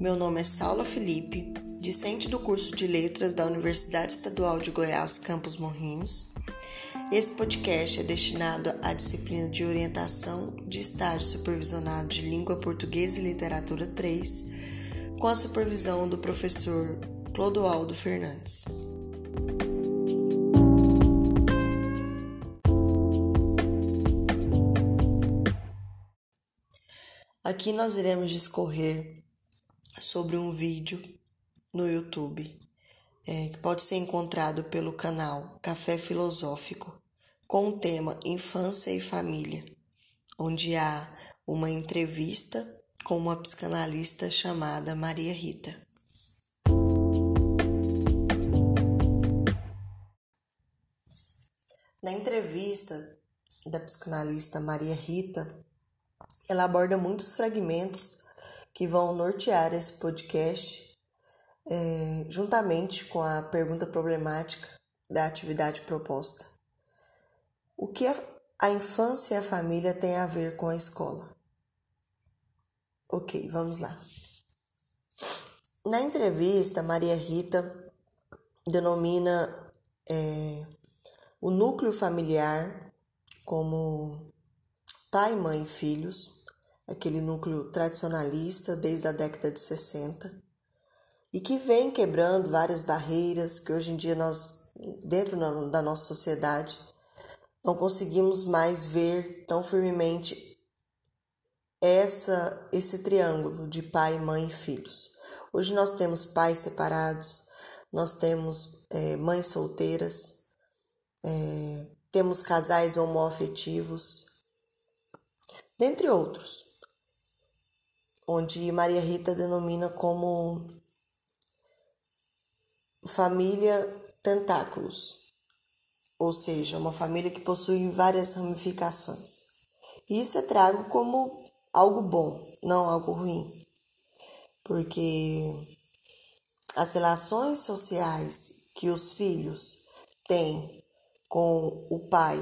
Meu nome é Saula Felipe, discente do curso de Letras da Universidade Estadual de Goiás, Campos Morrinhos. Esse podcast é destinado à disciplina de orientação de estágio supervisionado de Língua Portuguesa e Literatura 3, com a supervisão do professor Clodoaldo Fernandes. Aqui nós iremos discorrer sobre um vídeo no YouTube é, que pode ser encontrado pelo canal Café Filosófico com o tema Infância e Família, onde há uma entrevista com uma psicanalista chamada Maria Rita. Na entrevista da psicanalista Maria Rita, ela aborda muitos fragmentos que vão nortear esse podcast, é, juntamente com a pergunta problemática da atividade proposta. O que a, a infância e a família têm a ver com a escola? Ok, vamos lá. Na entrevista, Maria Rita denomina é, o núcleo familiar como pai, mãe e filhos, aquele núcleo tradicionalista desde a década de 60 e que vem quebrando várias barreiras que hoje em dia nós, dentro da nossa sociedade, não conseguimos mais ver tão firmemente essa esse triângulo de pai, mãe e filhos. Hoje nós temos pais separados, nós temos é, mães solteiras, é, temos casais homoafetivos, dentre outros onde Maria Rita denomina como família tentáculos, ou seja, uma família que possui várias ramificações. Isso é trago como algo bom, não algo ruim, porque as relações sociais que os filhos têm com o pai,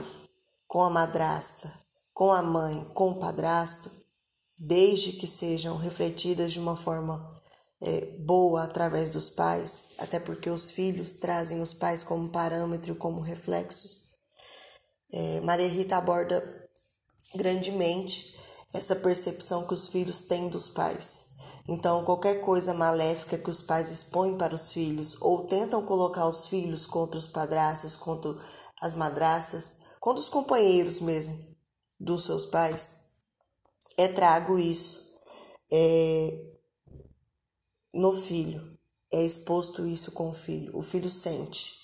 com a madrasta, com a mãe, com o padrasto, desde que sejam refletidas de uma forma é, boa através dos pais, até porque os filhos trazem os pais como parâmetro, como reflexos. É, Maria Rita aborda grandemente essa percepção que os filhos têm dos pais. Então, qualquer coisa maléfica que os pais expõem para os filhos ou tentam colocar os filhos contra os padrastos, contra as madrastas, contra os companheiros mesmo dos seus pais, é trago isso é, no filho, é exposto isso com o filho, o filho sente.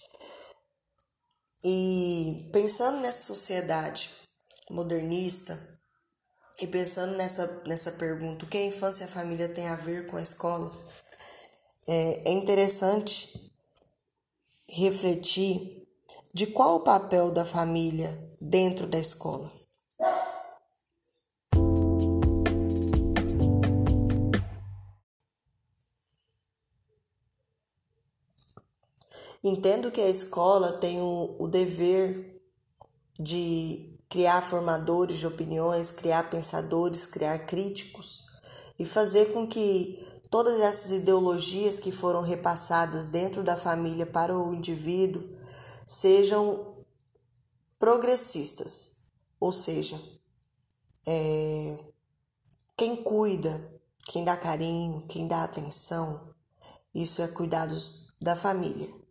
E pensando nessa sociedade modernista e pensando nessa, nessa pergunta, o que a infância e a família tem a ver com a escola, é, é interessante refletir de qual o papel da família dentro da escola. Entendo que a escola tem o, o dever de criar formadores de opiniões, criar pensadores, criar críticos e fazer com que todas essas ideologias que foram repassadas dentro da família para o indivíduo sejam progressistas, ou seja, é, quem cuida, quem dá carinho, quem dá atenção, isso é cuidados da família.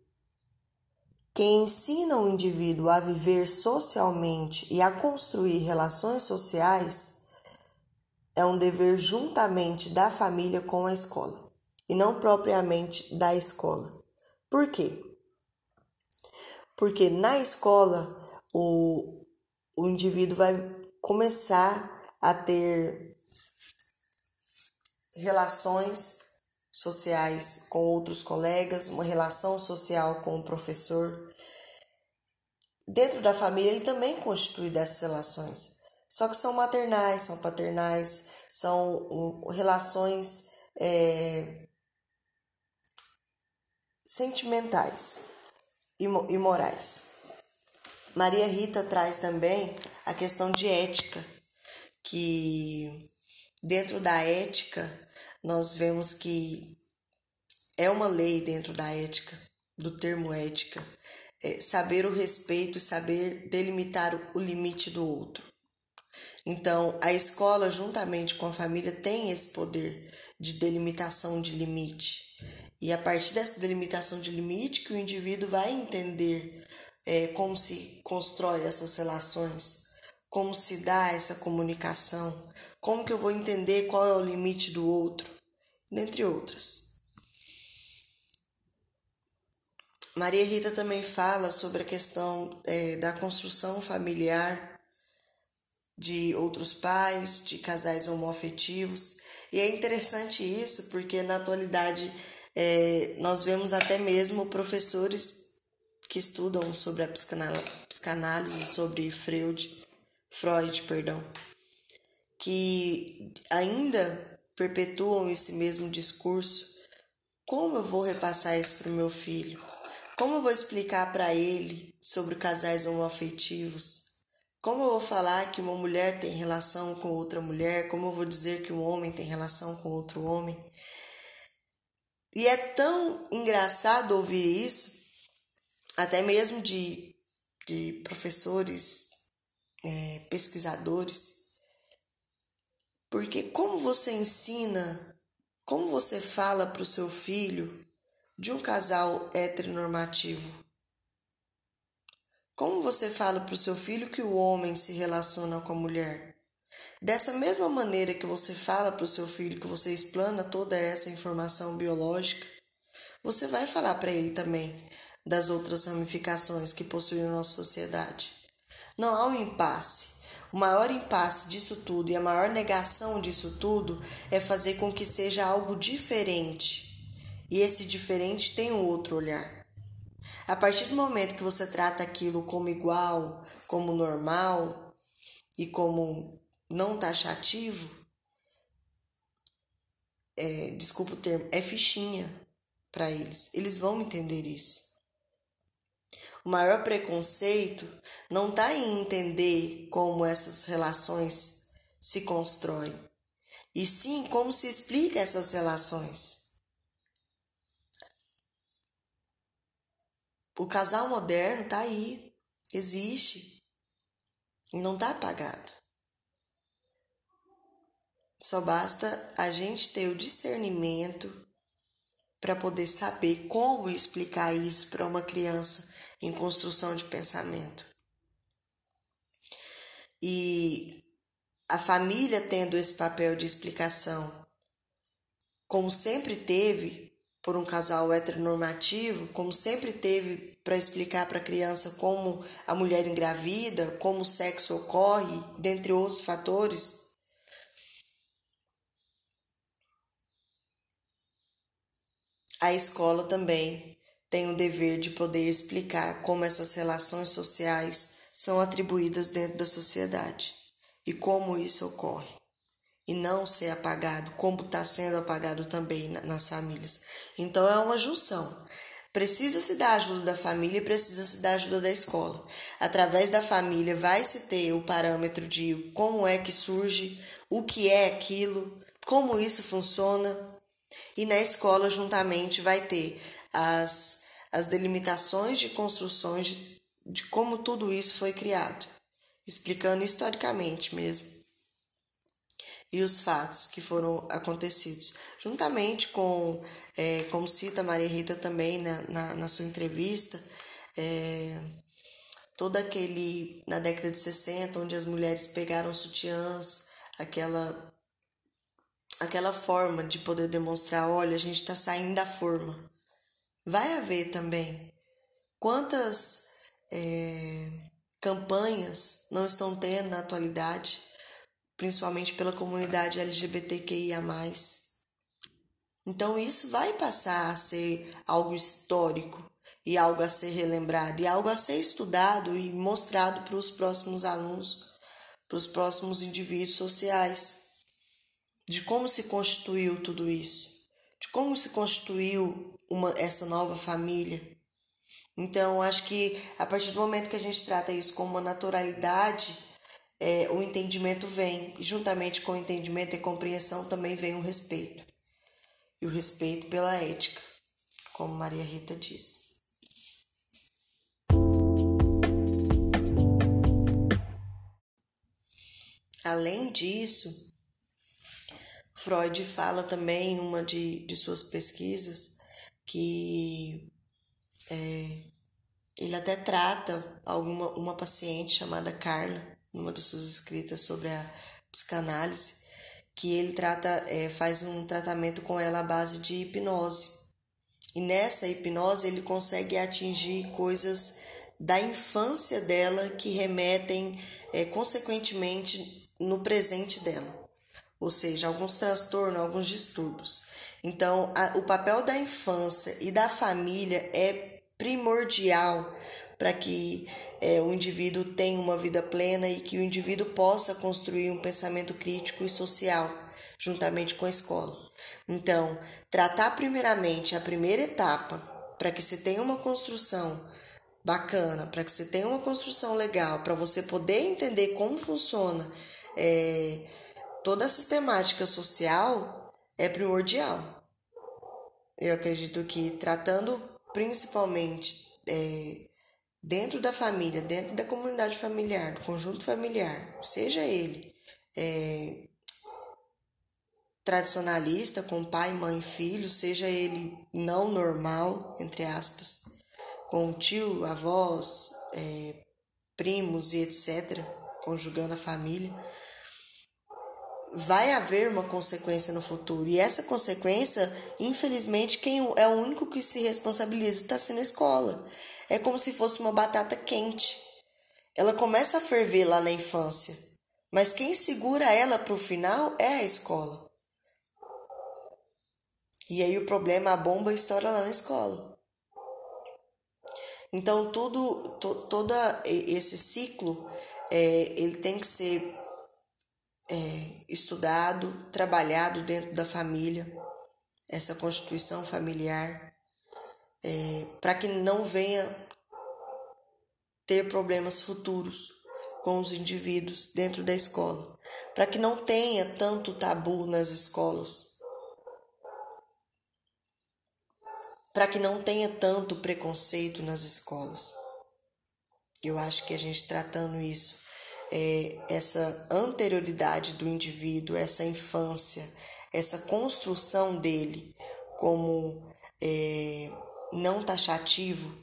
Quem ensina o indivíduo a viver socialmente e a construir relações sociais é um dever juntamente da família com a escola e não propriamente da escola. Por quê? Porque na escola o, o indivíduo vai começar a ter relações sociais com outros colegas, uma relação social com o professor. Dentro da família, ele também constitui dessas relações, só que são maternais, são paternais, são relações é, sentimentais e morais. Maria Rita traz também a questão de ética, que dentro da ética nós vemos que é uma lei dentro da ética, do termo ética, é saber o respeito e saber delimitar o limite do outro. Então, a escola, juntamente com a família, tem esse poder de delimitação de limite. E a partir dessa delimitação de limite, que o indivíduo vai entender é, como se constrói essas relações, como se dá essa comunicação, como que eu vou entender qual é o limite do outro, dentre outras. Maria Rita também fala sobre a questão é, da construção familiar de outros pais, de casais homoafetivos. E é interessante isso porque na atualidade é, nós vemos até mesmo professores que estudam sobre a psicanálise, sobre Freud, Freud, perdão, que ainda perpetuam esse mesmo discurso. Como eu vou repassar isso para o meu filho? Como eu vou explicar para ele sobre casais homoafetivos? Como eu vou falar que uma mulher tem relação com outra mulher? Como eu vou dizer que um homem tem relação com outro homem? E é tão engraçado ouvir isso, até mesmo de, de professores, é, pesquisadores, porque como você ensina, como você fala para o seu filho de um casal heteronormativo? Como você fala para o seu filho que o homem se relaciona com a mulher? Dessa mesma maneira que você fala para o seu filho que você explana toda essa informação biológica, você vai falar para ele também das outras ramificações que possuem a nossa sociedade. Não há um impasse. O maior impasse disso tudo e a maior negação disso tudo é fazer com que seja algo diferente e esse diferente tem um outro olhar. A partir do momento que você trata aquilo como igual, como normal e como não taxativo, é, desculpa o termo, é fichinha para eles. Eles vão entender isso. O maior preconceito não está em entender como essas relações se constroem, e sim como se explica essas relações. O casal moderno tá aí, existe e não tá apagado. Só basta a gente ter o discernimento para poder saber como explicar isso para uma criança em construção de pensamento. E a família tendo esse papel de explicação, como sempre teve por um casal heteronormativo, como sempre teve para explicar para a criança como a mulher engravida, como o sexo ocorre, dentre outros fatores. A escola também tem o dever de poder explicar como essas relações sociais são atribuídas dentro da sociedade e como isso ocorre e não ser apagado, como está sendo apagado também nas famílias. Então é uma junção. Precisa-se da ajuda da família e precisa-se da ajuda da escola. Através da família vai-se ter o parâmetro de como é que surge, o que é aquilo, como isso funciona. E na escola, juntamente, vai ter as, as delimitações de construções de, de como tudo isso foi criado, explicando historicamente mesmo e os fatos que foram acontecidos, juntamente com, é, como cita Maria Rita também na, na, na sua entrevista, é, todo aquele, na década de 60, onde as mulheres pegaram sutiãs, aquela aquela forma de poder demonstrar, olha, a gente está saindo da forma. Vai haver também. Quantas é, campanhas não estão tendo na atualidade principalmente pela comunidade LGBTQIA. Então, isso vai passar a ser algo histórico e algo a ser relembrado e algo a ser estudado e mostrado para os próximos alunos, para os próximos indivíduos sociais, de como se constituiu tudo isso, de como se constituiu uma, essa nova família. Então, acho que a partir do momento que a gente trata isso como uma naturalidade, é, o entendimento vem, e juntamente com o entendimento e compreensão também vem o respeito. e o respeito pela ética, como Maria Rita diz. Além disso, Freud fala também em uma de, de suas pesquisas que é, ele até trata alguma, uma paciente chamada Carla, numa das suas escritas sobre a psicanálise, que ele trata, é, faz um tratamento com ela à base de hipnose. E nessa hipnose ele consegue atingir coisas da infância dela que remetem é, consequentemente no presente dela, ou seja, alguns transtornos, alguns distúrbios. Então, a, o papel da infância e da família é primordial para que é, o indivíduo tenha uma vida plena e que o indivíduo possa construir um pensamento crítico e social juntamente com a escola. Então, tratar primeiramente a primeira etapa para que se tenha uma construção bacana, para que se tenha uma construção legal, para você poder entender como funciona é, toda a sistemática social é primordial. Eu acredito que tratando principalmente é, dentro da família, dentro da comunidade familiar, do conjunto familiar, seja ele é, tradicionalista, com pai, mãe filho, seja ele não normal, entre aspas, com tio, avós, é, primos e etc., conjugando a família, vai haver uma consequência no futuro. E essa consequência, infelizmente, quem é o único que se responsabiliza está sendo a escola. É como se fosse uma batata quente. Ela começa a ferver lá na infância, mas quem segura ela para o final é a escola. E aí o problema, a bomba estoura lá na escola. Então tudo, to, todo esse ciclo, é, ele tem que ser é, estudado, trabalhado dentro da família, essa constituição familiar, é, para que não venha ter problemas futuros com os indivíduos dentro da escola, para que não tenha tanto tabu nas escolas, para que não tenha tanto preconceito nas escolas. Eu acho que a gente tratando isso é, essa anterioridade do indivíduo, essa infância, essa construção dele como é, não taxativo,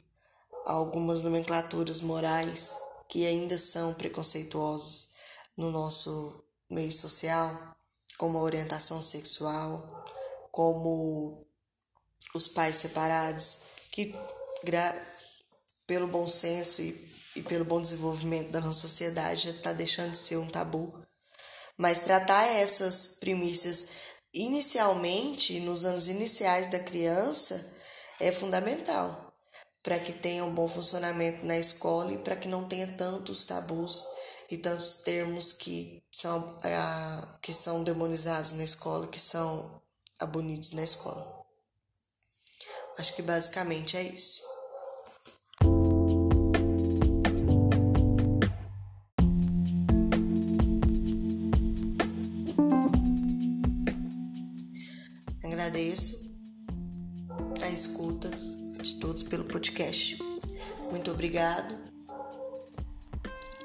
algumas nomenclaturas morais que ainda são preconceituosas no nosso meio social, como a orientação sexual, como os pais separados, que pelo bom senso e e pelo bom desenvolvimento da nossa sociedade está deixando de ser um tabu. Mas tratar essas primícias inicialmente, nos anos iniciais da criança, é fundamental para que tenha um bom funcionamento na escola e para que não tenha tantos tabus e tantos termos que são, é, que são demonizados na escola, que são abolidos na escola. Acho que basicamente é isso. Agradeço a escuta de todos pelo podcast. Muito obrigado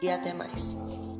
e até mais.